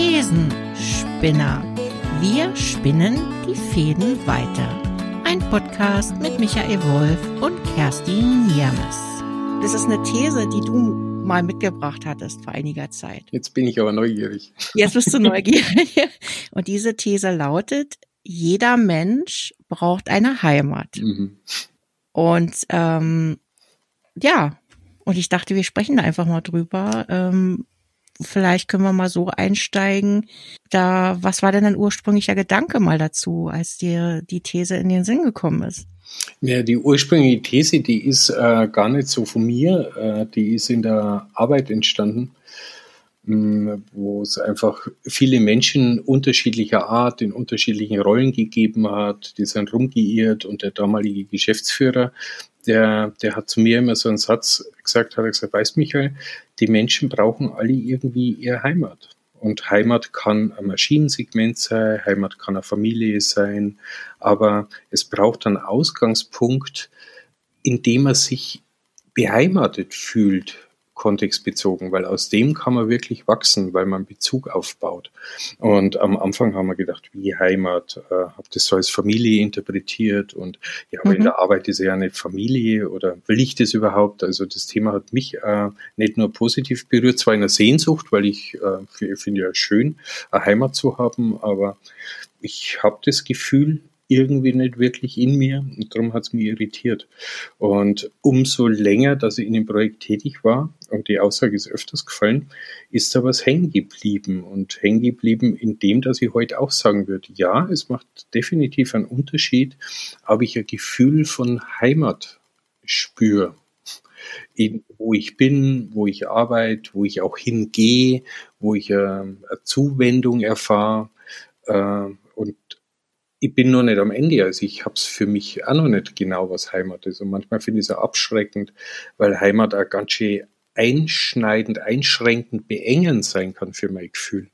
Thesenspinner. Wir spinnen die Fäden weiter. Ein Podcast mit Michael Wolf und Kerstin Niermes. Das ist eine These, die du mal mitgebracht hattest vor einiger Zeit. Jetzt bin ich aber neugierig. Jetzt bist du neugierig. Und diese These lautet, jeder Mensch braucht eine Heimat. Mhm. Und ähm, ja, und ich dachte, wir sprechen da einfach mal drüber. Ähm, vielleicht können wir mal so einsteigen. Da, was war denn ein ursprünglicher Gedanke mal dazu, als dir die These in den Sinn gekommen ist? Ja, die ursprüngliche These, die ist äh, gar nicht so von mir, äh, die ist in der Arbeit entstanden, mm, wo es einfach viele Menschen unterschiedlicher Art in unterschiedlichen Rollen gegeben hat, die sind rumgeirrt und der damalige Geschäftsführer, der, der hat zu mir immer so einen Satz gesagt, hat er gesagt, weißt Michael, die Menschen brauchen alle irgendwie ihre Heimat. Und Heimat kann ein Maschinensegment sein, Heimat kann eine Familie sein, aber es braucht einen Ausgangspunkt, in dem man sich beheimatet fühlt kontextbezogen, weil aus dem kann man wirklich wachsen, weil man Bezug aufbaut. Und am Anfang haben wir gedacht, wie Heimat, äh, habe das so als Familie interpretiert und ja, aber mhm. in der Arbeit ist ja eine Familie oder will ich das überhaupt? Also das Thema hat mich äh, nicht nur positiv berührt, zwar in der Sehnsucht, weil ich äh, finde ja schön, eine Heimat zu haben, aber ich habe das Gefühl, irgendwie nicht wirklich in mir und darum hat es mich irritiert. Und umso länger, dass ich in dem Projekt tätig war, und die Aussage ist öfters gefallen, ist da was hängen geblieben und hängen geblieben in dem, dass ich heute auch sagen würde, ja, es macht definitiv einen Unterschied, ob ich ein Gefühl von Heimat spüre. In, wo ich bin, wo ich arbeite, wo ich auch hingehe, wo ich äh, Zuwendung erfahre. Äh, und ich bin noch nicht am Ende, also ich habe es für mich auch noch nicht genau, was Heimat ist. Und manchmal finde ich es auch abschreckend, weil Heimat auch ganz schön einschneidend, einschränkend, beengend sein kann für mein Gefühl.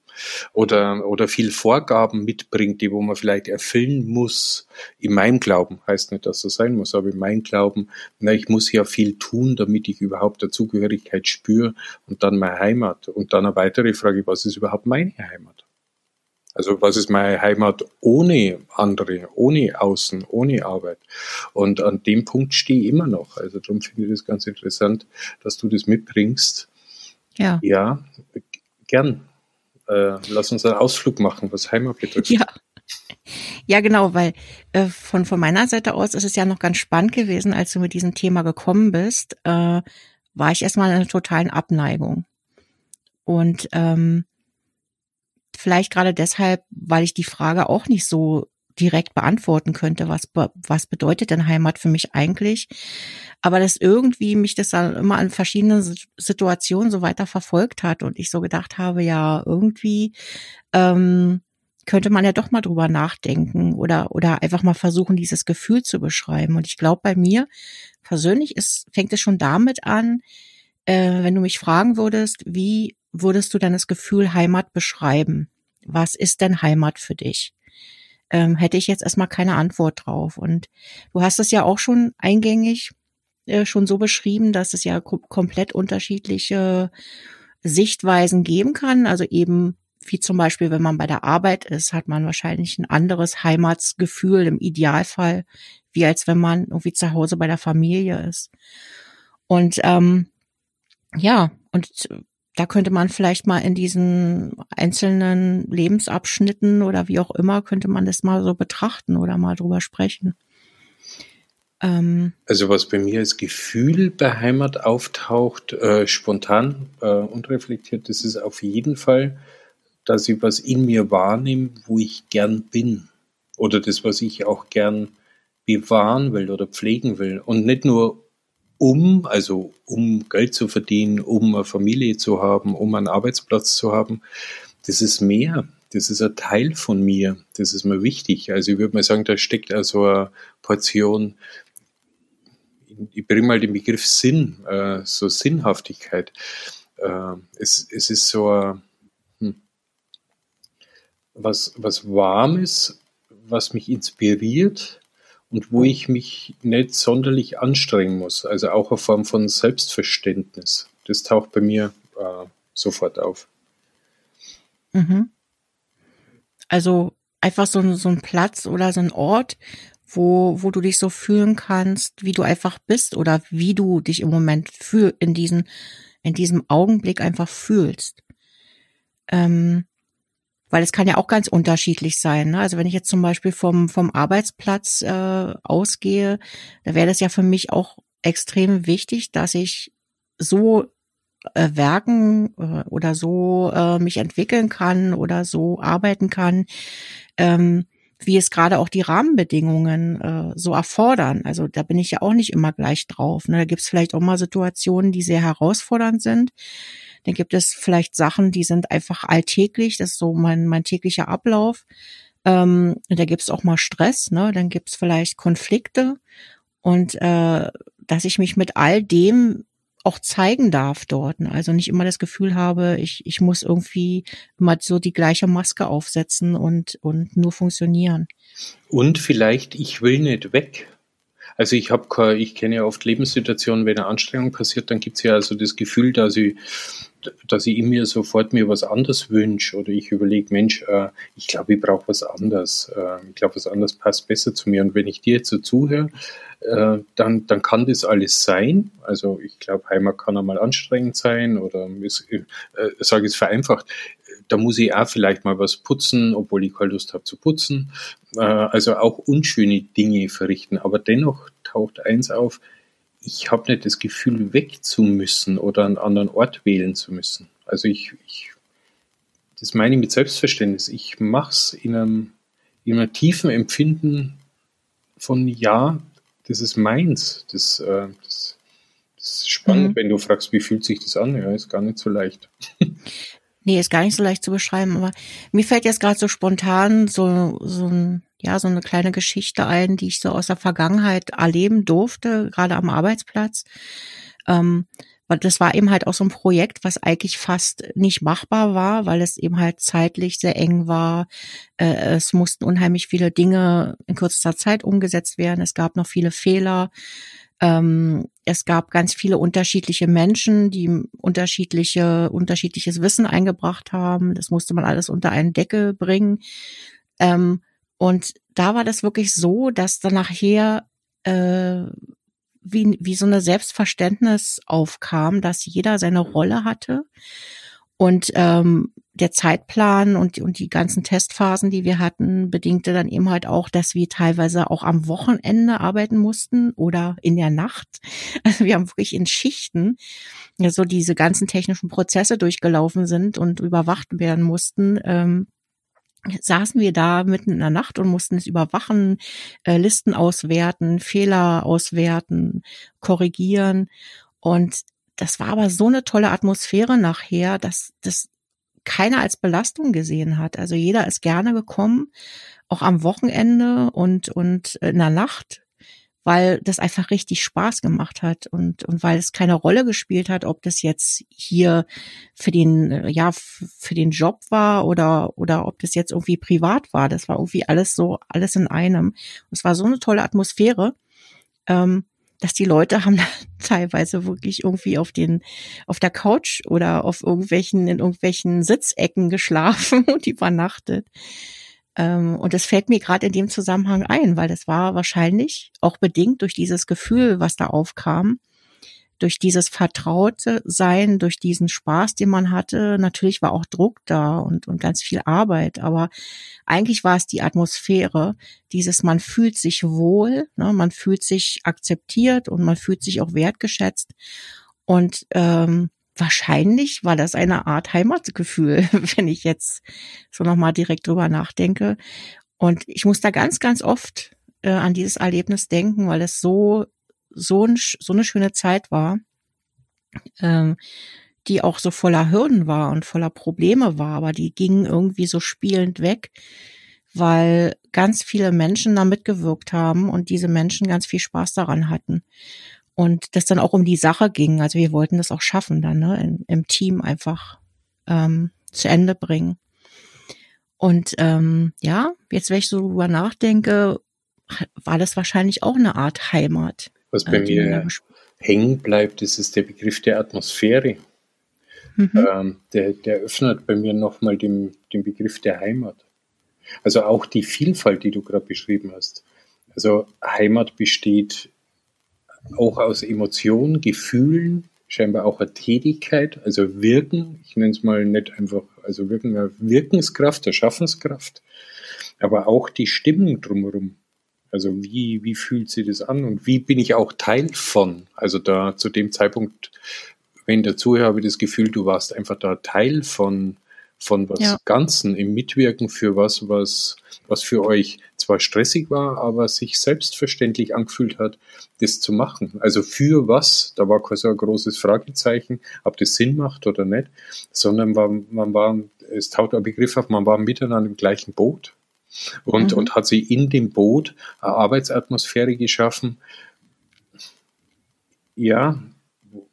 Oder, oder viel Vorgaben mitbringt, die wo man vielleicht erfüllen muss. In meinem Glauben heißt nicht, dass das sein muss, aber in meinem Glauben, na, ich muss ja viel tun, damit ich überhaupt Dazugehörigkeit spüre und dann meine Heimat. Und dann eine weitere Frage, was ist überhaupt meine Heimat? Also was ist meine Heimat ohne andere, ohne Außen, ohne Arbeit? Und an dem Punkt stehe ich immer noch. Also darum finde ich das ganz interessant, dass du das mitbringst. Ja. Ja, gern. Äh, lass uns einen Ausflug machen, was Heimat betrifft. Ja. Ja, genau, weil äh, von, von meiner Seite aus ist es ja noch ganz spannend gewesen, als du mit diesem Thema gekommen bist, äh, war ich erstmal in einer totalen Abneigung. Und ähm, Vielleicht gerade deshalb, weil ich die Frage auch nicht so direkt beantworten könnte, was, was bedeutet denn Heimat für mich eigentlich? Aber dass irgendwie mich das dann immer an verschiedenen Situationen so weiter verfolgt hat und ich so gedacht habe, ja, irgendwie ähm, könnte man ja doch mal drüber nachdenken oder, oder einfach mal versuchen, dieses Gefühl zu beschreiben. Und ich glaube, bei mir persönlich ist, fängt es schon damit an, äh, wenn du mich fragen würdest, wie würdest du deines Gefühl Heimat beschreiben? Was ist denn Heimat für dich? Ähm, hätte ich jetzt erstmal keine Antwort drauf. Und du hast es ja auch schon eingängig äh, schon so beschrieben, dass es ja komplett unterschiedliche Sichtweisen geben kann. Also eben wie zum Beispiel, wenn man bei der Arbeit ist, hat man wahrscheinlich ein anderes Heimatsgefühl im Idealfall, wie als wenn man irgendwie zu Hause bei der Familie ist. Und ähm, ja, und da könnte man vielleicht mal in diesen einzelnen Lebensabschnitten oder wie auch immer, könnte man das mal so betrachten oder mal drüber sprechen. Ähm, also was bei mir als Gefühl bei Heimat auftaucht, äh, spontan, äh, unreflektiert, das ist auf jeden Fall, dass ich was in mir wahrnehme, wo ich gern bin. Oder das, was ich auch gern bewahren will oder pflegen will. Und nicht nur um, also um Geld zu verdienen, um eine Familie zu haben, um einen Arbeitsplatz zu haben, das ist mehr. Das ist ein Teil von mir. Das ist mir wichtig. Also ich würde mal sagen, da steckt also eine Portion, ich bringe mal den Begriff Sinn, äh, so Sinnhaftigkeit. Äh, es, es ist so ein, hm, was, was Warmes, was mich inspiriert, und wo ich mich nicht sonderlich anstrengen muss. Also auch eine Form von Selbstverständnis. Das taucht bei mir äh, sofort auf. Mhm. Also einfach so, so ein Platz oder so ein Ort, wo, wo du dich so fühlen kannst, wie du einfach bist oder wie du dich im Moment fühl, in diesen, in diesem Augenblick einfach fühlst. Ähm, weil es kann ja auch ganz unterschiedlich sein. Ne? Also wenn ich jetzt zum Beispiel vom, vom Arbeitsplatz äh, ausgehe, da wäre das ja für mich auch extrem wichtig, dass ich so äh, werken äh, oder so äh, mich entwickeln kann oder so arbeiten kann, ähm, wie es gerade auch die Rahmenbedingungen äh, so erfordern. Also da bin ich ja auch nicht immer gleich drauf. Ne? Da gibt es vielleicht auch mal Situationen, die sehr herausfordernd sind. Dann gibt es vielleicht Sachen, die sind einfach alltäglich. Das ist so mein, mein täglicher Ablauf. Ähm, da gibt es auch mal Stress. Ne? Dann gibt es vielleicht Konflikte. Und äh, dass ich mich mit all dem auch zeigen darf dort. Ne? Also nicht immer das Gefühl habe, ich, ich muss irgendwie immer so die gleiche Maske aufsetzen und, und nur funktionieren. Und vielleicht, ich will nicht weg. Also ich habe, ich kenne ja oft Lebenssituationen, wenn eine Anstrengung passiert, dann gibt es ja also das Gefühl, dass ich dass ich mir sofort mir was anderes wünsche oder ich überlege, Mensch, äh, ich glaube, ich brauche was anderes. Äh, ich glaube, was anderes passt besser zu mir. Und wenn ich dir jetzt so zuhöre, äh, dann, dann kann das alles sein. Also ich glaube, Heimat kann einmal anstrengend sein oder äh, sage es vereinfacht, da muss ich auch vielleicht mal was putzen, obwohl ich keine Lust habe zu putzen. Äh, also auch unschöne Dinge verrichten. Aber dennoch taucht eins auf, ich habe nicht das Gefühl, weg zu müssen oder einen anderen Ort wählen zu müssen. Also ich, ich das meine ich mit Selbstverständnis. Ich mache es in einem, in einem tiefen Empfinden von ja, das ist meins. Das, äh, das, das ist spannend, mhm. wenn du fragst, wie fühlt sich das an? Ja, ist gar nicht so leicht. nee, ist gar nicht so leicht zu beschreiben, aber mir fällt jetzt gerade so spontan so, so ein ja, so eine kleine Geschichte ein, die ich so aus der Vergangenheit erleben durfte, gerade am Arbeitsplatz. Ähm, das war eben halt auch so ein Projekt, was eigentlich fast nicht machbar war, weil es eben halt zeitlich sehr eng war. Äh, es mussten unheimlich viele Dinge in kürzester Zeit umgesetzt werden. Es gab noch viele Fehler. Ähm, es gab ganz viele unterschiedliche Menschen, die unterschiedliche, unterschiedliches Wissen eingebracht haben. Das musste man alles unter einen Deckel bringen. Ähm, und da war das wirklich so, dass dann nachher äh, wie, wie so eine Selbstverständnis aufkam, dass jeder seine Rolle hatte. Und ähm, der Zeitplan und, und die ganzen Testphasen, die wir hatten, bedingte dann eben halt auch, dass wir teilweise auch am Wochenende arbeiten mussten oder in der Nacht. Also wir haben wirklich in Schichten ja, so diese ganzen technischen Prozesse durchgelaufen sind und überwacht werden mussten. Ähm, saßen wir da mitten in der Nacht und mussten es überwachen, äh, Listen auswerten, Fehler auswerten, korrigieren. Und das war aber so eine tolle Atmosphäre nachher, dass das keiner als Belastung gesehen hat. Also jeder ist gerne gekommen, auch am Wochenende und, und in der Nacht weil das einfach richtig Spaß gemacht hat und, und weil es keine Rolle gespielt hat, ob das jetzt hier für den, äh, ja, für den Job war oder, oder ob das jetzt irgendwie privat war. Das war irgendwie alles so, alles in einem. es war so eine tolle Atmosphäre, ähm, dass die Leute haben teilweise wirklich irgendwie auf den, auf der Couch oder auf irgendwelchen, in irgendwelchen Sitzecken geschlafen und übernachtet. Ähm, und das fällt mir gerade in dem Zusammenhang ein, weil das war wahrscheinlich auch bedingt durch dieses Gefühl, was da aufkam, durch dieses vertraute Sein, durch diesen Spaß, den man hatte. Natürlich war auch Druck da und, und ganz viel Arbeit, aber eigentlich war es die Atmosphäre, dieses man fühlt sich wohl, ne, man fühlt sich akzeptiert und man fühlt sich auch wertgeschätzt. Und ähm, wahrscheinlich war das eine Art Heimatgefühl, wenn ich jetzt so nochmal direkt drüber nachdenke. Und ich muss da ganz, ganz oft äh, an dieses Erlebnis denken, weil es so, so, ein, so eine schöne Zeit war, ähm, die auch so voller Hürden war und voller Probleme war, aber die gingen irgendwie so spielend weg, weil ganz viele Menschen da mitgewirkt haben und diese Menschen ganz viel Spaß daran hatten und das dann auch um die Sache ging. Also wir wollten das auch schaffen dann, ne, im, im Team einfach ähm, zu Ende bringen. Und ähm, ja, jetzt, wenn ich so drüber nachdenke, war das wahrscheinlich auch eine Art Heimat. Was bei äh, mir hängen bleibt, das ist der Begriff der Atmosphäre. Mhm. Ähm, der, der öffnet bei mir nochmal den, den Begriff der Heimat. Also auch die Vielfalt, die du gerade beschrieben hast. Also Heimat besteht auch aus Emotionen, Gefühlen, scheinbar auch eine Tätigkeit, also Wirken. Ich nenne es mal nicht einfach, also Wirken, Wirkenskraft, eine Schaffenskraft, aber auch die Stimmung drumherum. Also wie, wie fühlt sich das an und wie bin ich auch Teil von? Also da zu dem Zeitpunkt, wenn der Zuhörer habe ich das Gefühl, du warst einfach da Teil von von was ja. Ganzen im Mitwirken für was, was, was für euch zwar stressig war, aber sich selbstverständlich angefühlt hat, das zu machen. Also für was, da war kein so ein großes Fragezeichen, ob das Sinn macht oder nicht, sondern man, man war, es taucht ein Begriff auf, man war miteinander im gleichen Boot und, mhm. und hat sie in dem Boot eine Arbeitsatmosphäre geschaffen, ja,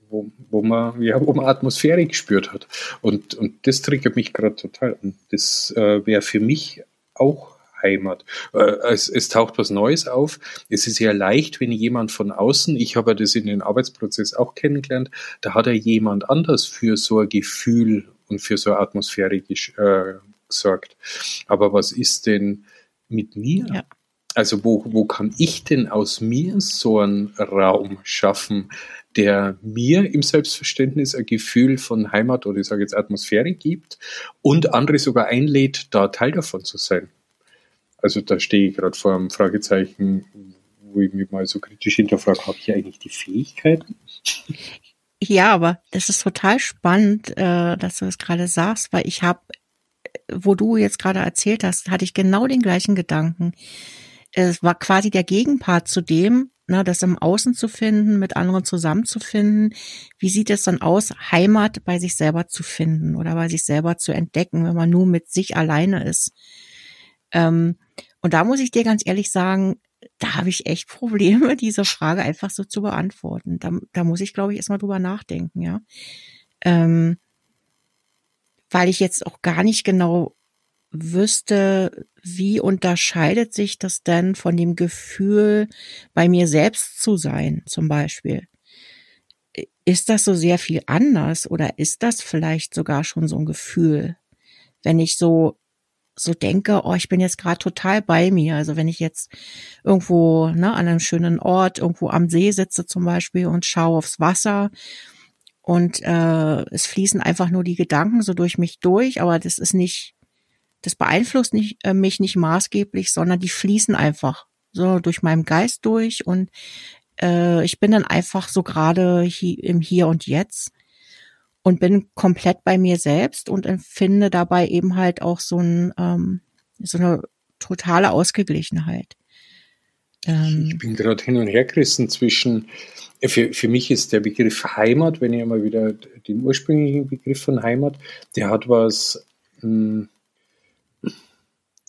wo, wo man, ja, wo man Atmosphäre gespürt hat. Und, und das triggert mich gerade total an. Das äh, wäre für mich auch Heimat. Äh, es, es, taucht was Neues auf. Es ist ja leicht, wenn jemand von außen, ich habe das in den Arbeitsprozess auch kennengelernt, da hat er jemand anders für so ein Gefühl und für so eine Atmosphäre äh, gesorgt. Aber was ist denn mit mir? Ja. Also wo, wo kann ich denn aus mir so einen Raum schaffen, der mir im Selbstverständnis ein Gefühl von Heimat oder ich sage jetzt Atmosphäre gibt und andere sogar einlädt, da Teil davon zu sein. Also da stehe ich gerade vor einem Fragezeichen, wo ich mich mal so kritisch hinterfrage, habe ich eigentlich die Fähigkeiten? Ja, aber das ist total spannend, äh, dass du es gerade sagst, weil ich habe, wo du jetzt gerade erzählt hast, hatte ich genau den gleichen Gedanken. Es war quasi der Gegenpart zu dem, ne, das im Außen zu finden, mit anderen zusammenzufinden. Wie sieht es dann aus, Heimat bei sich selber zu finden oder bei sich selber zu entdecken, wenn man nur mit sich alleine ist? Ähm, und da muss ich dir ganz ehrlich sagen, da habe ich echt Probleme, diese Frage einfach so zu beantworten. Da, da muss ich, glaube ich, erstmal drüber nachdenken, ja. Ähm, weil ich jetzt auch gar nicht genau wüsste, wie unterscheidet sich das denn von dem Gefühl, bei mir selbst zu sein, zum Beispiel? Ist das so sehr viel anders oder ist das vielleicht sogar schon so ein Gefühl, wenn ich so so denke, oh, ich bin jetzt gerade total bei mir. Also wenn ich jetzt irgendwo ne, an einem schönen Ort, irgendwo am See sitze zum Beispiel und schaue aufs Wasser und äh, es fließen einfach nur die Gedanken so durch mich durch, aber das ist nicht das beeinflusst nicht, äh, mich nicht maßgeblich, sondern die fließen einfach so durch meinen Geist durch und äh, ich bin dann einfach so gerade hi im Hier und Jetzt und bin komplett bei mir selbst und empfinde dabei eben halt auch so ein ähm, so eine totale Ausgeglichenheit. Ähm, ich bin gerade hin und her gerissen zwischen, äh, für, für mich ist der Begriff Heimat, wenn ich einmal wieder den ursprünglichen Begriff von Heimat, der hat was, mh, hm,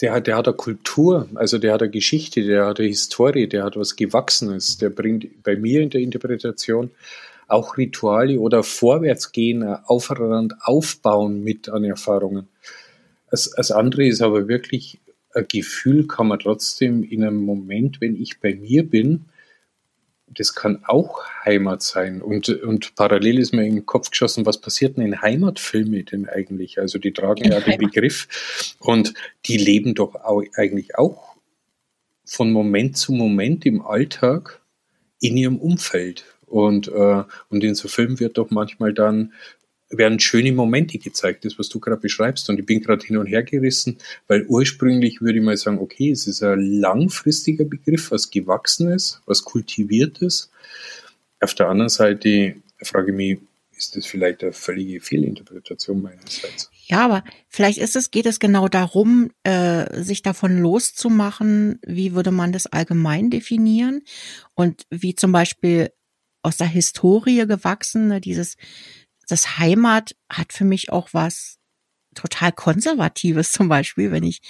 der hat, der hat eine Kultur, also der hat eine Geschichte, der hat eine Historie, der hat was Gewachsenes, der bringt bei mir in der Interpretation auch Rituale oder Vorwärtsgehen, aufeinander aufbauen mit an Erfahrungen. Das, das andere ist aber wirklich ein Gefühl, kann man trotzdem in einem Moment, wenn ich bei mir bin, das kann auch Heimat sein. Und, und parallel ist mir in den Kopf geschossen, was passiert denn in Heimatfilmen denn eigentlich? Also die tragen ja den Begriff und die leben doch auch, eigentlich auch von Moment zu Moment im Alltag in ihrem Umfeld. Und, äh, und in so Filmen wird doch manchmal dann werden schöne Momente gezeigt, das, was du gerade beschreibst. Und ich bin gerade hin und her gerissen, weil ursprünglich würde ich mal sagen, okay, es ist ein langfristiger Begriff, was Gewachsenes, was Kultiviertes. Auf der anderen Seite frage ich mich, ist das vielleicht eine völlige Fehlinterpretation meinerseits? Ja, aber vielleicht ist es, geht es genau darum, äh, sich davon loszumachen, wie würde man das allgemein definieren und wie zum Beispiel aus der Historie gewachsen, dieses das Heimat hat für mich auch was total Konservatives zum Beispiel, wenn ich,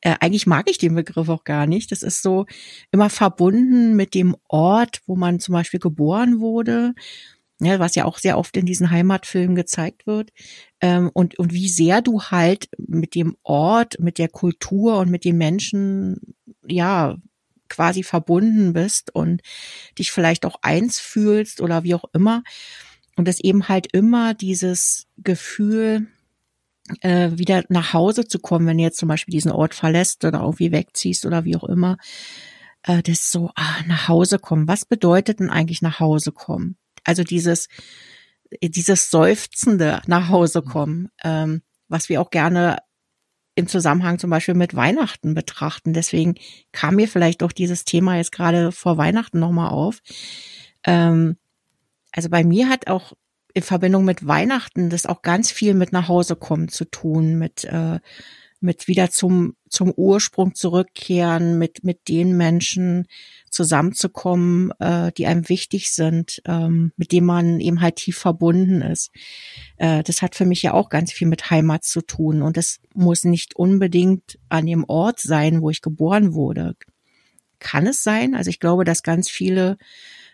äh, eigentlich mag ich den Begriff auch gar nicht. Das ist so immer verbunden mit dem Ort, wo man zum Beispiel geboren wurde, ja, was ja auch sehr oft in diesen Heimatfilmen gezeigt wird. Ähm, und, und wie sehr du halt mit dem Ort, mit der Kultur und mit den Menschen, ja, quasi verbunden bist und dich vielleicht auch eins fühlst oder wie auch immer. Und das eben halt immer dieses Gefühl äh, wieder nach Hause zu kommen, wenn du jetzt zum Beispiel diesen Ort verlässt oder irgendwie wegziehst oder wie auch immer, äh, das so, ah, nach Hause kommen. Was bedeutet denn eigentlich nach Hause kommen? Also dieses, dieses seufzende nach Hause kommen, ähm, was wir auch gerne im Zusammenhang zum Beispiel mit Weihnachten betrachten. Deswegen kam mir vielleicht auch dieses Thema jetzt gerade vor Weihnachten nochmal auf. Ähm, also bei mir hat auch in Verbindung mit Weihnachten das auch ganz viel mit nach Hause kommen zu tun, mit, äh, mit wieder zum, zum Ursprung zurückkehren, mit, mit den Menschen zusammenzukommen, äh, die einem wichtig sind, ähm, mit denen man eben halt tief verbunden ist. Äh, das hat für mich ja auch ganz viel mit Heimat zu tun und das muss nicht unbedingt an dem Ort sein, wo ich geboren wurde. Kann es sein? Also ich glaube, dass ganz viele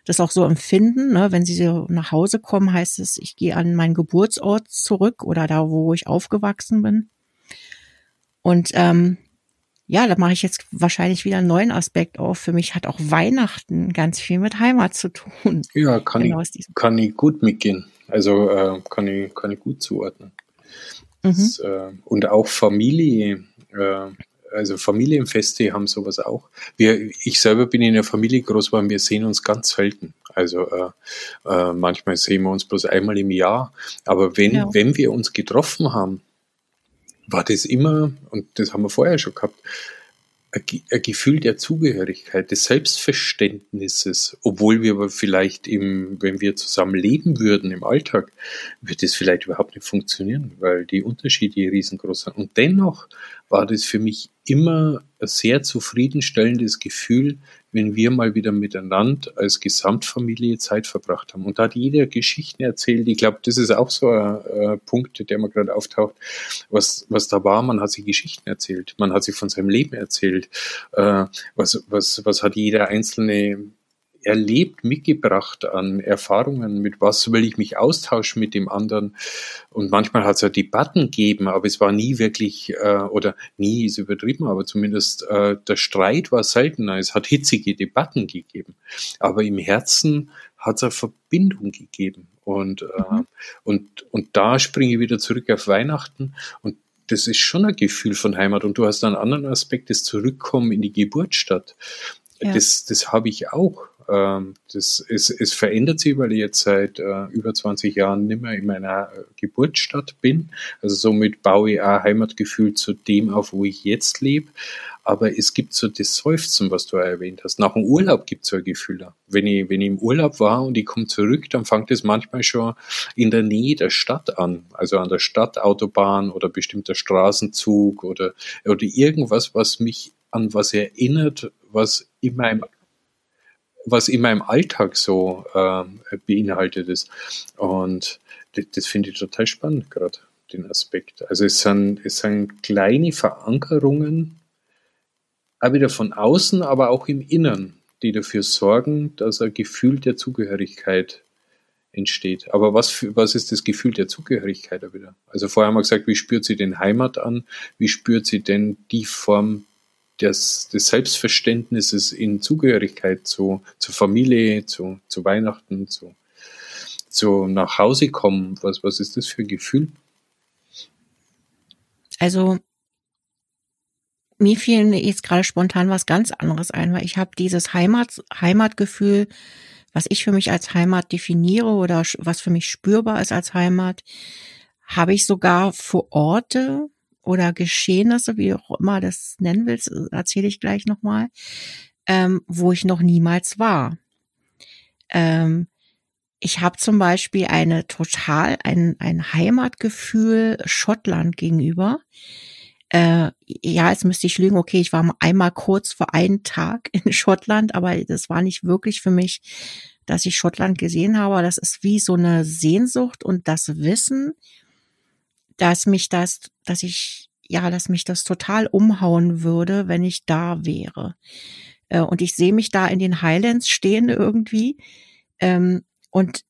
das auch so empfinden. Ne? Wenn sie so nach Hause kommen, heißt es, ich gehe an meinen Geburtsort zurück oder da, wo ich aufgewachsen bin. Und ähm, ja, da mache ich jetzt wahrscheinlich wieder einen neuen Aspekt auf. Für mich hat auch Weihnachten ganz viel mit Heimat zu tun. Ja, kann, genau ich, kann ich gut mitgehen. Also äh, kann, ich, kann ich gut zuordnen. Mhm. Das, äh, und auch Familie, äh, also Familienfeste haben sowas auch. Wir, ich selber bin in der Familie groß geworden, wir sehen uns ganz selten. Also äh, äh, manchmal sehen wir uns bloß einmal im Jahr. Aber wenn, ja. wenn wir uns getroffen haben, war das immer, und das haben wir vorher schon gehabt, ein Gefühl der Zugehörigkeit, des Selbstverständnisses, obwohl wir aber vielleicht im, wenn wir zusammen leben würden im Alltag, würde das vielleicht überhaupt nicht funktionieren, weil die Unterschiede riesengroß sind. Und dennoch war das für mich immer ein sehr zufriedenstellendes Gefühl, wenn wir mal wieder miteinander als Gesamtfamilie Zeit verbracht haben. Und da hat jeder Geschichten erzählt. Ich glaube, das ist auch so ein, Punkt, der mir gerade auftaucht, was, was da war. Man hat sich Geschichten erzählt. Man hat sich von seinem Leben erzählt. Äh, was, was, was hat jeder einzelne erlebt, mitgebracht an Erfahrungen, mit was will ich mich austauschen mit dem anderen. Und manchmal hat es ja Debatten gegeben, aber es war nie wirklich, äh, oder nie ist übertrieben, aber zumindest äh, der Streit war seltener. Es hat hitzige Debatten gegeben. Aber im Herzen hat es eine Verbindung gegeben. Und, äh, mhm. und, und da springe ich wieder zurück auf Weihnachten und das ist schon ein Gefühl von Heimat. Und du hast einen anderen Aspekt, das Zurückkommen in die Geburtsstadt. Ja. Das, das habe ich auch. Ähm, das, es, es verändert sich, weil ich jetzt seit äh, über 20 Jahren nicht mehr in meiner Geburtsstadt bin. Also somit baue ich auch Heimatgefühl zu dem auf, wo ich jetzt lebe. Aber es gibt so das Seufzen, was du auch erwähnt hast. Nach dem Urlaub gibt es so ein Gefühl. Wenn ich, wenn ich im Urlaub war und ich komme zurück, dann fängt es manchmal schon in der Nähe der Stadt an. Also an der Stadtautobahn oder bestimmter Straßenzug oder, oder irgendwas, was mich an was erinnert, was in meinem was in meinem Alltag so äh, beinhaltet ist. Und das, das finde ich total spannend gerade, den Aspekt. Also es sind, es sind kleine Verankerungen, auch wieder von außen, aber auch im Innern, die dafür sorgen, dass ein Gefühl der Zugehörigkeit entsteht. Aber was, für, was ist das Gefühl der Zugehörigkeit da wieder? Also vorher haben wir gesagt, wie spürt sie den Heimat an? Wie spürt sie denn die Form des, des Selbstverständnisses in Zugehörigkeit zu, zur Familie, zu, zu Weihnachten, zu, zu nach Hause kommen. Was, was ist das für ein Gefühl? Also mir fiel jetzt gerade spontan was ganz anderes ein, weil ich habe dieses Heimat, Heimatgefühl, was ich für mich als Heimat definiere oder was für mich spürbar ist als Heimat, habe ich sogar für Orte, oder Geschehnisse, wie auch immer das nennen willst, erzähle ich gleich nochmal, ähm, wo ich noch niemals war. Ähm, ich habe zum Beispiel eine total, ein, ein Heimatgefühl Schottland gegenüber. Äh, ja, jetzt müsste ich lügen, okay, ich war einmal kurz vor einen Tag in Schottland, aber das war nicht wirklich für mich, dass ich Schottland gesehen habe. Das ist wie so eine Sehnsucht und das Wissen, dass mich das, dass ich, ja, dass mich das total umhauen würde, wenn ich da wäre. Äh, und ich sehe mich da in den Highlands stehen irgendwie. Ähm, und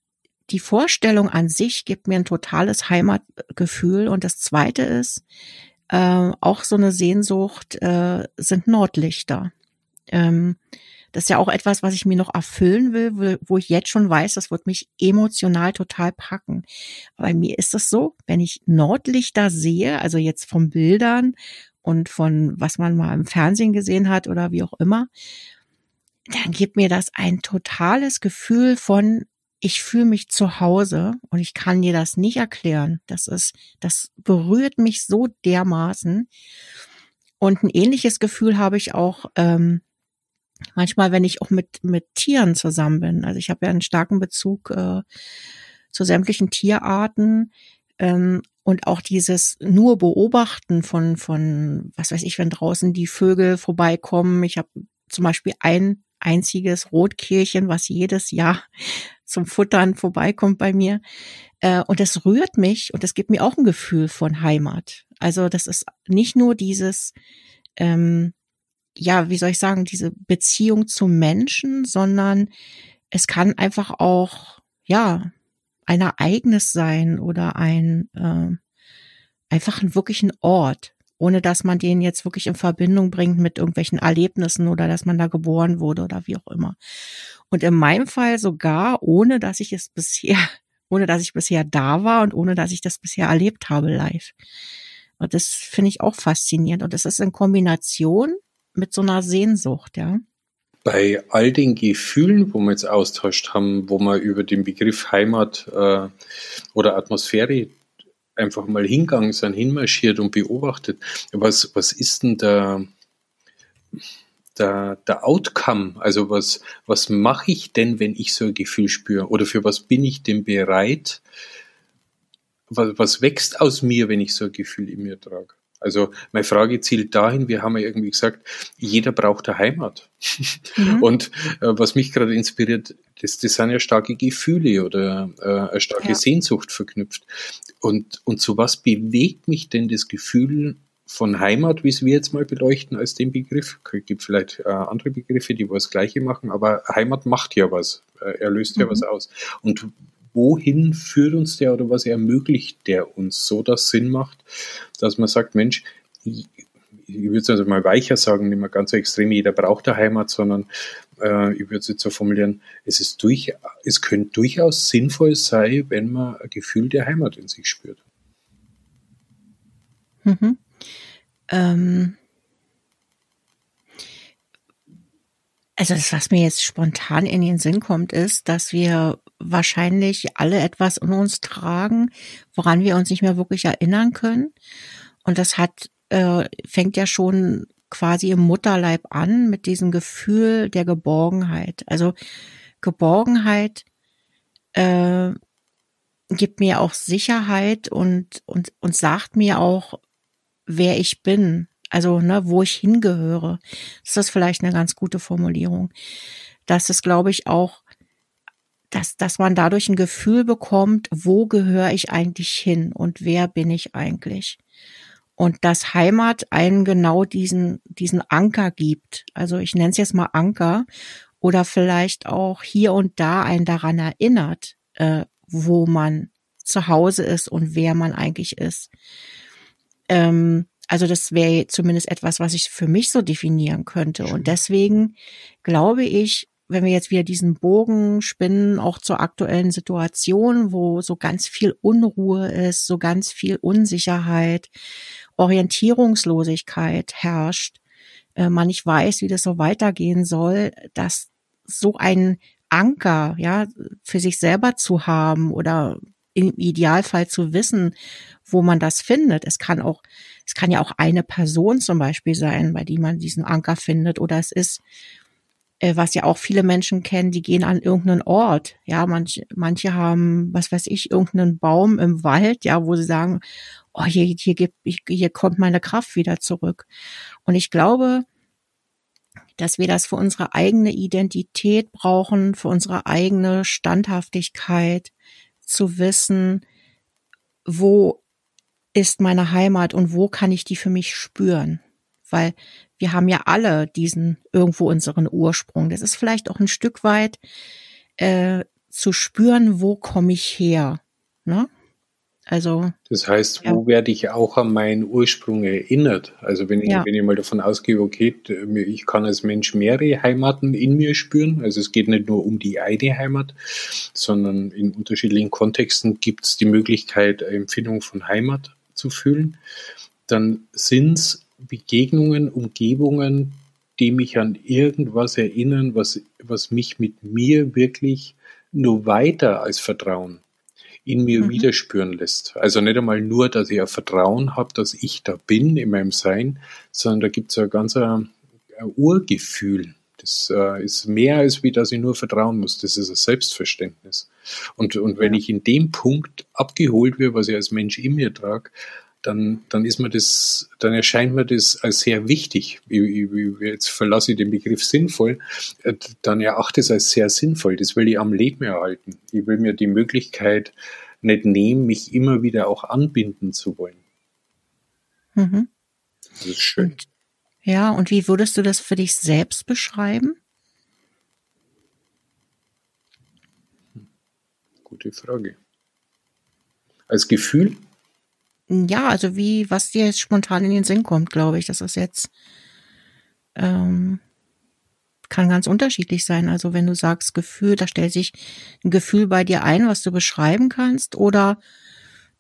die Vorstellung an sich gibt mir ein totales Heimatgefühl. Und das zweite ist, äh, auch so eine Sehnsucht, äh, sind Nordlichter. Das ist ja auch etwas, was ich mir noch erfüllen will, wo ich jetzt schon weiß, das wird mich emotional total packen. Bei mir ist es so, wenn ich Nordlichter sehe, also jetzt von Bildern und von was man mal im Fernsehen gesehen hat oder wie auch immer, dann gibt mir das ein totales Gefühl von, ich fühle mich zu Hause und ich kann dir das nicht erklären. Das ist, das berührt mich so dermaßen. Und ein ähnliches Gefühl habe ich auch ähm, manchmal, wenn ich auch mit mit Tieren zusammen bin. Also ich habe ja einen starken Bezug äh, zu sämtlichen Tierarten ähm, und auch dieses nur Beobachten von von was weiß ich, wenn draußen die Vögel vorbeikommen. Ich habe zum Beispiel ein einziges Rotkehlchen, was jedes Jahr zum Futtern vorbeikommt bei mir. Äh, und das rührt mich und das gibt mir auch ein Gefühl von Heimat. Also das ist nicht nur dieses, ähm, ja, wie soll ich sagen, diese Beziehung zum Menschen, sondern es kann einfach auch, ja, ein Ereignis sein oder ein, äh, einfach ein wirklichen Ort ohne dass man den jetzt wirklich in Verbindung bringt mit irgendwelchen Erlebnissen oder dass man da geboren wurde oder wie auch immer. Und in meinem Fall sogar, ohne dass ich es bisher, ohne dass ich bisher da war und ohne dass ich das bisher erlebt habe live. Und das finde ich auch faszinierend. Und das ist in Kombination mit so einer Sehnsucht, ja. Bei all den Gefühlen, wo wir jetzt austauscht haben, wo wir über den Begriff Heimat äh, oder Atmosphäre einfach mal hingegangen sind, hinmarschiert und beobachtet. Was, was ist denn der, der, der Outcome? Also was, was mache ich denn, wenn ich so ein Gefühl spüre? Oder für was bin ich denn bereit? Was, was wächst aus mir, wenn ich so ein Gefühl in mir trage? Also meine Frage zielt dahin, wir haben ja irgendwie gesagt, jeder braucht eine Heimat. Mhm. Und äh, was mich gerade inspiriert, das, das sind ja starke Gefühle oder äh, eine starke ja. Sehnsucht verknüpft. Und, und zu was bewegt mich denn das Gefühl von Heimat, wie es wir jetzt mal beleuchten als den Begriff? Es gibt vielleicht äh, andere Begriffe, die was Gleiche machen, aber Heimat macht ja was. Äh, er löst mhm. ja was aus. Und wohin führt uns der oder was ermöglicht der uns, so dass Sinn macht, dass man sagt, Mensch, ich, würde es also mal weicher sagen, nicht mehr ganz so extrem, jeder braucht eine Heimat, sondern äh, ich würde es jetzt so formulieren, es ist durch, es könnte durchaus sinnvoll sein, wenn man ein Gefühl der Heimat in sich spürt. Mhm. Ähm, Also das, was mir jetzt spontan in den Sinn kommt, ist, dass wir wahrscheinlich alle etwas in uns tragen, woran wir uns nicht mehr wirklich erinnern können. Und das hat äh, fängt ja schon quasi im Mutterleib an mit diesem Gefühl der Geborgenheit. Also Geborgenheit äh, gibt mir auch Sicherheit und und und sagt mir auch, wer ich bin also ne, wo ich hingehöre. Das ist vielleicht eine ganz gute Formulierung. Das ist, glaube ich, auch, dass, dass man dadurch ein Gefühl bekommt, wo gehöre ich eigentlich hin und wer bin ich eigentlich. Und dass Heimat einen genau diesen, diesen Anker gibt. Also ich nenne es jetzt mal Anker oder vielleicht auch hier und da einen daran erinnert, äh, wo man zu Hause ist und wer man eigentlich ist. Ähm, also das wäre zumindest etwas, was ich für mich so definieren könnte. Und deswegen glaube ich, wenn wir jetzt wieder diesen Bogen spinnen, auch zur aktuellen Situation, wo so ganz viel Unruhe ist, so ganz viel Unsicherheit, Orientierungslosigkeit herrscht, äh, man nicht weiß, wie das so weitergehen soll, dass so ein Anker, ja, für sich selber zu haben oder im Idealfall zu wissen, wo man das findet. Es kann auch, es kann ja auch eine Person zum Beispiel sein, bei die man diesen Anker findet, oder es ist, was ja auch viele Menschen kennen, die gehen an irgendeinen Ort. Ja, manche, manche haben, was weiß ich, irgendeinen Baum im Wald, ja, wo sie sagen, oh, hier, hier gibt, hier kommt meine Kraft wieder zurück. Und ich glaube, dass wir das für unsere eigene Identität brauchen, für unsere eigene Standhaftigkeit, zu wissen, wo ist meine Heimat und wo kann ich die für mich spüren? Weil wir haben ja alle diesen irgendwo unseren Ursprung. Das ist vielleicht auch ein Stück weit äh, zu spüren, wo komme ich her? Ne? Also. Das heißt, wo ja. werde ich auch an meinen Ursprung erinnert? Also wenn ich, ja. wenn ich mal davon ausgehe, okay, ich kann als Mensch mehrere Heimaten in mir spüren. Also es geht nicht nur um die eine Heimat, sondern in unterschiedlichen Kontexten gibt es die Möglichkeit, Empfindung von Heimat zu fühlen. Dann sind es Begegnungen, Umgebungen, die mich an irgendwas erinnern, was, was mich mit mir wirklich nur weiter als Vertrauen in mir mhm. widerspüren lässt. Also nicht einmal nur, dass ich ein Vertrauen habe, dass ich da bin in meinem Sein, sondern da gibt es ein ganz ein, ein Urgefühl. Das äh, ist mehr als wie, dass ich nur vertrauen muss. Das ist ein Selbstverständnis. Und, und wenn ja. ich in dem Punkt abgeholt werde, was ich als Mensch in mir trage, dann, dann ist mir das, dann erscheint mir das als sehr wichtig. Ich, ich, jetzt verlasse ich den Begriff sinnvoll, äh, dann erachte es als sehr sinnvoll. Das will ich am Leben erhalten. Ich will mir die Möglichkeit nicht nehmen, mich immer wieder auch anbinden zu wollen. Mhm. Das ist schön. Und, ja, und wie würdest du das für dich selbst beschreiben? Gute Frage. Als Gefühl? Ja, also wie, was dir jetzt spontan in den Sinn kommt, glaube ich. Das ist jetzt, ähm, kann ganz unterschiedlich sein. Also wenn du sagst Gefühl, da stellt sich ein Gefühl bei dir ein, was du beschreiben kannst, oder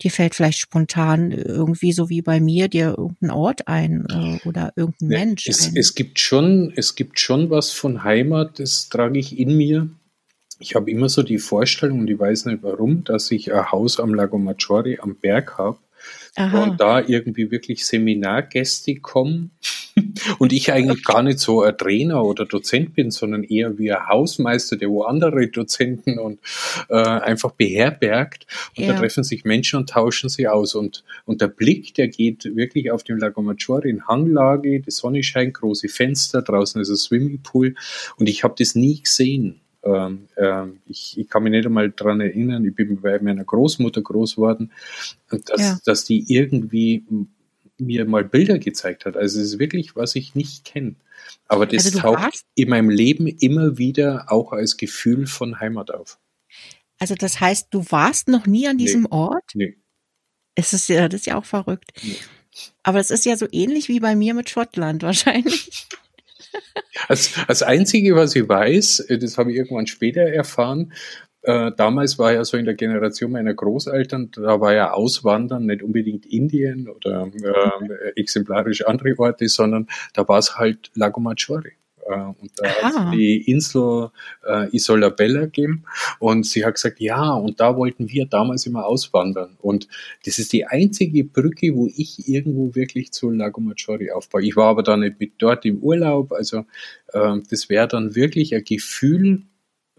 dir fällt vielleicht spontan irgendwie so wie bei mir dir irgendein Ort ein äh, oder irgendein ja, Mensch. Es, es, gibt schon, es gibt schon was von Heimat, das trage ich in mir. Ich habe immer so die Vorstellung, und ich weiß nicht warum, dass ich ein Haus am Lago Maggiore am Berg habe Aha. und da irgendwie wirklich Seminargäste kommen und ich eigentlich gar nicht so ein Trainer oder Dozent bin, sondern eher wie ein Hausmeister, der wo andere Dozenten und äh, einfach beherbergt und ja. da treffen sich Menschen und tauschen sie aus und, und der Blick, der geht wirklich auf dem Lago Maggiore in Hanglage, die Sonne scheint, große Fenster, draußen ist ein Swimmingpool und ich habe das nie gesehen. Ähm, ähm, ich, ich, kann mich nicht einmal daran erinnern, ich bin bei meiner Großmutter groß geworden, dass, ja. dass die irgendwie mir mal Bilder gezeigt hat. Also es ist wirklich, was ich nicht kenne. Aber das also taucht in meinem Leben immer wieder auch als Gefühl von Heimat auf. Also das heißt, du warst noch nie an diesem nee. Ort? Nee. Es ist ja, das ist ja auch verrückt. Nee. Aber es ist ja so ähnlich wie bei mir mit Schottland wahrscheinlich. Als, als Einzige, was ich weiß, äh, das habe ich irgendwann später erfahren, äh, damals war ja so in der Generation meiner Großeltern, da war ja Auswandern nicht unbedingt Indien oder äh, exemplarisch andere Orte, sondern da war es halt Lago Maggiore. Äh, und da hat die Insel äh, Isola Bella gegeben und sie hat gesagt, ja, und da wollten wir damals immer auswandern. Und das ist die einzige Brücke, wo ich irgendwo wirklich zu Lago Maggiore aufbaue. Ich war aber da nicht mit dort im Urlaub, also äh, das wäre dann wirklich ein Gefühl,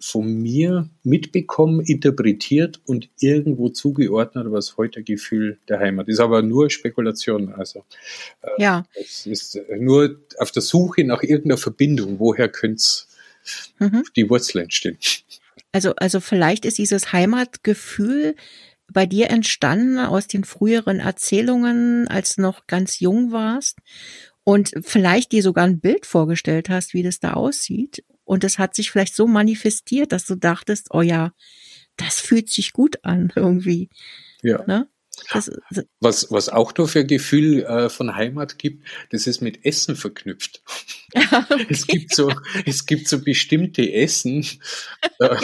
von mir mitbekommen, interpretiert und irgendwo zugeordnet, was heute Gefühl der Heimat ist. Aber nur Spekulation. Also äh, ja. es ist nur auf der Suche nach irgendeiner Verbindung. Woher könnte mhm. die Wurzel entstehen? Also, also vielleicht ist dieses Heimatgefühl bei dir entstanden aus den früheren Erzählungen, als du noch ganz jung warst und vielleicht dir sogar ein Bild vorgestellt hast, wie das da aussieht und es hat sich vielleicht so manifestiert, dass du dachtest, oh ja, das fühlt sich gut an irgendwie. Ja. Ne? Das, was, was auch noch für ein Gefühl äh, von Heimat gibt, das ist mit Essen verknüpft. okay. Es gibt so, es gibt so bestimmte Essen. Äh,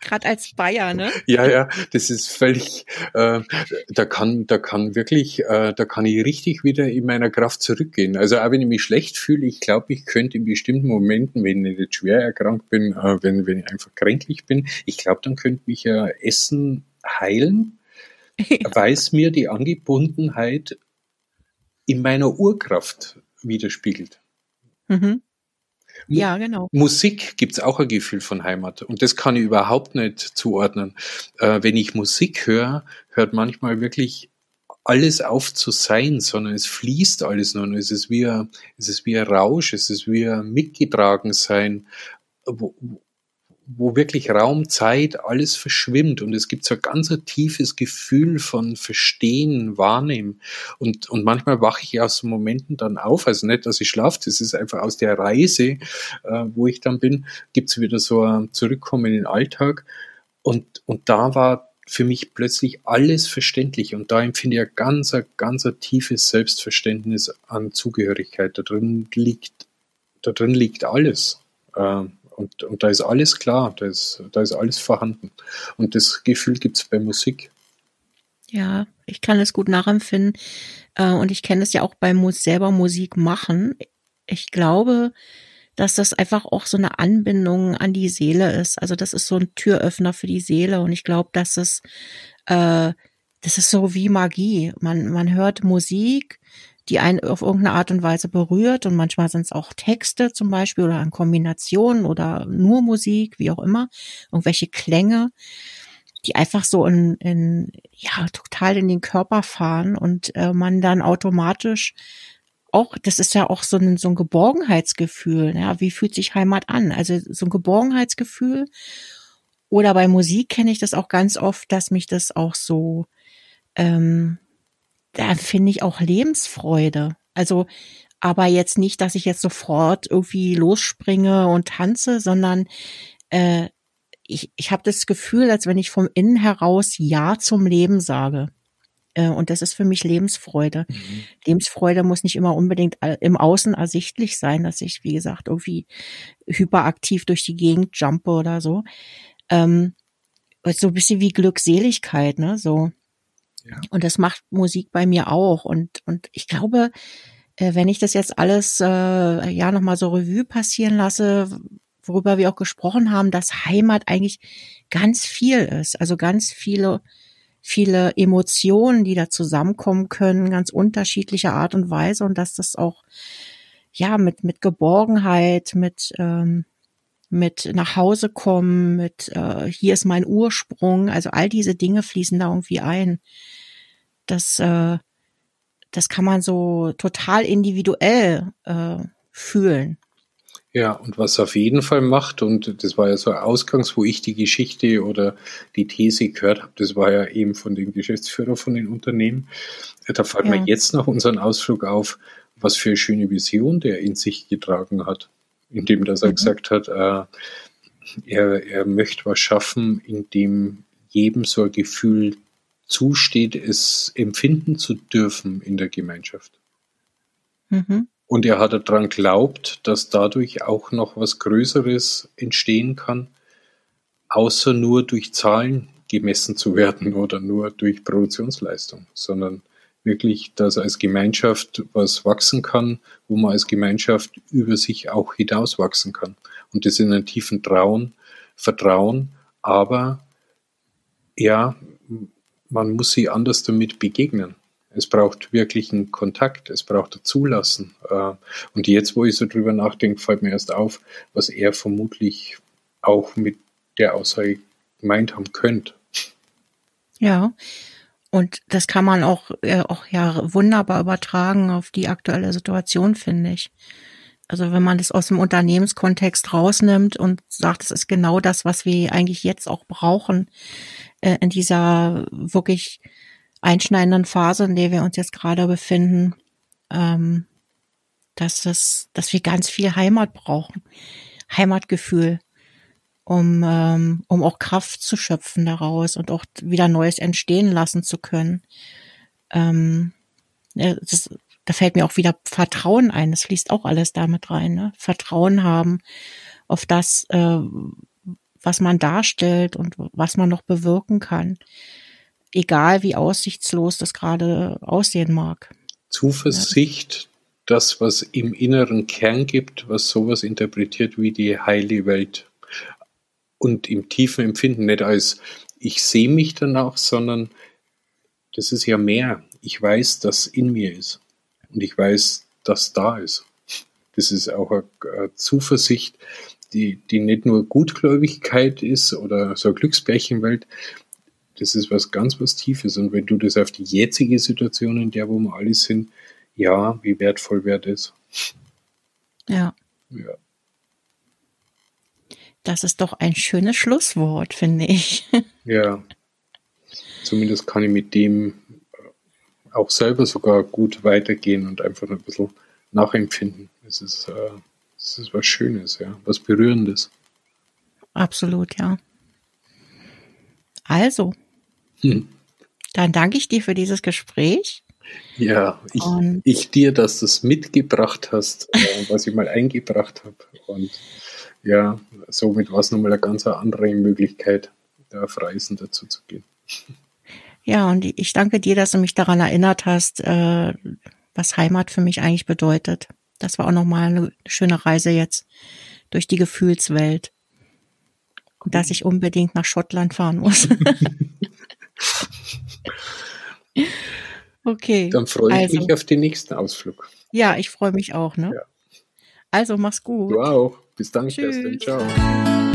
Gerade als Bayer, ne? Ja, ja, das ist völlig, äh, da kann, da kann wirklich, äh, da kann ich richtig wieder in meiner Kraft zurückgehen. Also auch wenn ich mich schlecht fühle, ich glaube, ich könnte in bestimmten Momenten, wenn ich nicht schwer erkrankt bin, äh, wenn, wenn ich einfach kränklich bin, ich glaube, dann könnte mich ja Essen heilen, ja. weil es mir die Angebundenheit in meiner Urkraft widerspiegelt. Mhm. Ja, genau. Musik gibt es auch ein Gefühl von Heimat und das kann ich überhaupt nicht zuordnen. Äh, wenn ich Musik höre, hört manchmal wirklich alles auf zu sein, sondern es fließt alles nur. Es ist wie ein, es ist wie ein Rausch, es ist wie ein mitgetragen sein, wo, wo wirklich Raum, Zeit, alles verschwimmt und es gibt so ein ganz tiefes Gefühl von Verstehen, Wahrnehmen und, und manchmal wache ich aus Momenten dann auf, also nicht, dass ich schlafe, das ist einfach aus der Reise, äh, wo ich dann bin, gibt's wieder so ein Zurückkommen in den Alltag und, und da war für mich plötzlich alles verständlich und da empfinde ich ein ganz, ein ganz ein tiefes Selbstverständnis an Zugehörigkeit. Da drin liegt, da drin liegt alles. Ähm, und, und da ist alles klar, da ist, da ist alles vorhanden. Und das Gefühl gibt es bei Musik. Ja, ich kann es gut nachempfinden. Äh, und ich kenne es ja auch beim selber Musik machen. Ich glaube, dass das einfach auch so eine Anbindung an die Seele ist. Also das ist so ein Türöffner für die Seele und ich glaube, dass es äh, das ist so wie Magie. Man man hört Musik, die einen auf irgendeine Art und Weise berührt und manchmal sind es auch Texte zum Beispiel oder in Kombination oder nur Musik, wie auch immer, irgendwelche Klänge, die einfach so in, in ja total in den Körper fahren und äh, man dann automatisch auch, das ist ja auch so ein, so ein Geborgenheitsgefühl. Ja, wie fühlt sich Heimat an? Also so ein Geborgenheitsgefühl. Oder bei Musik kenne ich das auch ganz oft, dass mich das auch so, ähm, da finde ich auch Lebensfreude. Also, aber jetzt nicht, dass ich jetzt sofort irgendwie losspringe und tanze, sondern äh, ich, ich habe das Gefühl, als wenn ich vom Innen heraus Ja zum Leben sage. Äh, und das ist für mich Lebensfreude. Mhm. Lebensfreude muss nicht immer unbedingt im Außen ersichtlich sein, dass ich, wie gesagt, irgendwie hyperaktiv durch die Gegend jumpe oder so. Ähm, so ein bisschen wie Glückseligkeit, ne? So. Ja. Und das macht Musik bei mir auch. Und, und ich glaube, äh, wenn ich das jetzt alles äh, ja nochmal so Revue passieren lasse, worüber wir auch gesprochen haben, dass Heimat eigentlich ganz viel ist. Also ganz viele viele Emotionen, die da zusammenkommen können, ganz unterschiedlicher Art und Weise und dass das auch ja mit mit Geborgenheit, mit ähm, mit nach Hause kommen, mit äh, hier ist mein Ursprung, also all diese Dinge fließen da irgendwie ein. Das äh, das kann man so total individuell äh, fühlen. Ja, und was auf jeden Fall macht, und das war ja so Ausgangs, wo ich die Geschichte oder die These gehört habe, das war ja eben von den Geschäftsführern von den Unternehmen. Da fällt ja. mir jetzt noch unseren Ausflug auf, was für eine schöne Vision der in sich getragen hat, indem dass er mhm. gesagt hat, äh, er, er möchte was schaffen, in dem jedem so ein Gefühl zusteht, es empfinden zu dürfen in der Gemeinschaft. Mhm. Und er hat daran glaubt, dass dadurch auch noch was Größeres entstehen kann, außer nur durch Zahlen gemessen zu werden oder nur durch Produktionsleistung, sondern wirklich, dass als Gemeinschaft was wachsen kann, wo man als Gemeinschaft über sich auch hinaus wachsen kann. Und das in einem tiefen Trauen, Vertrauen, aber ja, man muss sie anders damit begegnen. Es braucht wirklich einen Kontakt, es braucht ein Zulassen. Äh, und jetzt, wo ich so drüber nachdenke, fällt mir erst auf, was er vermutlich auch mit der Aussage gemeint haben könnte. Ja, und das kann man auch, äh, auch ja wunderbar übertragen auf die aktuelle Situation, finde ich. Also wenn man das aus dem Unternehmenskontext rausnimmt und sagt, es ist genau das, was wir eigentlich jetzt auch brauchen, äh, in dieser wirklich einschneidenden Phase, in der wir uns jetzt gerade befinden, ähm, dass das, dass wir ganz viel Heimat brauchen, Heimatgefühl, um ähm, um auch Kraft zu schöpfen daraus und auch wieder Neues entstehen lassen zu können. Ähm, das, da fällt mir auch wieder Vertrauen ein. Das fließt auch alles damit rein. Ne? Vertrauen haben auf das, äh, was man darstellt und was man noch bewirken kann egal wie aussichtslos das gerade aussehen mag. Zuversicht, ja. das, was im inneren Kern gibt, was sowas interpretiert wie die heile Welt. Und im tiefen Empfinden nicht als ich sehe mich danach, sondern das ist ja mehr. Ich weiß, dass in mir ist. Und ich weiß, dass da ist. Das ist auch eine Zuversicht, die, die nicht nur Gutgläubigkeit ist oder so eine Glücksbärchenwelt, das ist was ganz was Tiefes. Und wenn du das auf die jetzige Situation, in der wo wir alle sind, ja, wie wertvoll wäre das? Ja. Ja. Das ist doch ein schönes Schlusswort, finde ich. Ja. Zumindest kann ich mit dem auch selber sogar gut weitergehen und einfach ein bisschen nachempfinden. Es ist, äh, es ist was Schönes, ja, was Berührendes. Absolut, ja. Also, Hm. Dann danke ich dir für dieses Gespräch. Ja, ich, ich dir, dass du es mitgebracht hast, äh, was ich mal eingebracht habe. Und ja, somit war es nochmal eine ganz andere Möglichkeit, da auf Reisen dazu zu gehen. Ja, und ich danke dir, dass du mich daran erinnert hast, äh, was Heimat für mich eigentlich bedeutet. Das war auch nochmal eine schöne Reise jetzt durch die Gefühlswelt. Und dass ich unbedingt nach Schottland fahren muss. okay. Dann freue ich also, mich auf den nächsten Ausflug. Ja, ich freue mich auch, ne? Ja. Also mach's gut. Du auch. Bis dann, Tschüss. Kerstin. Ciao.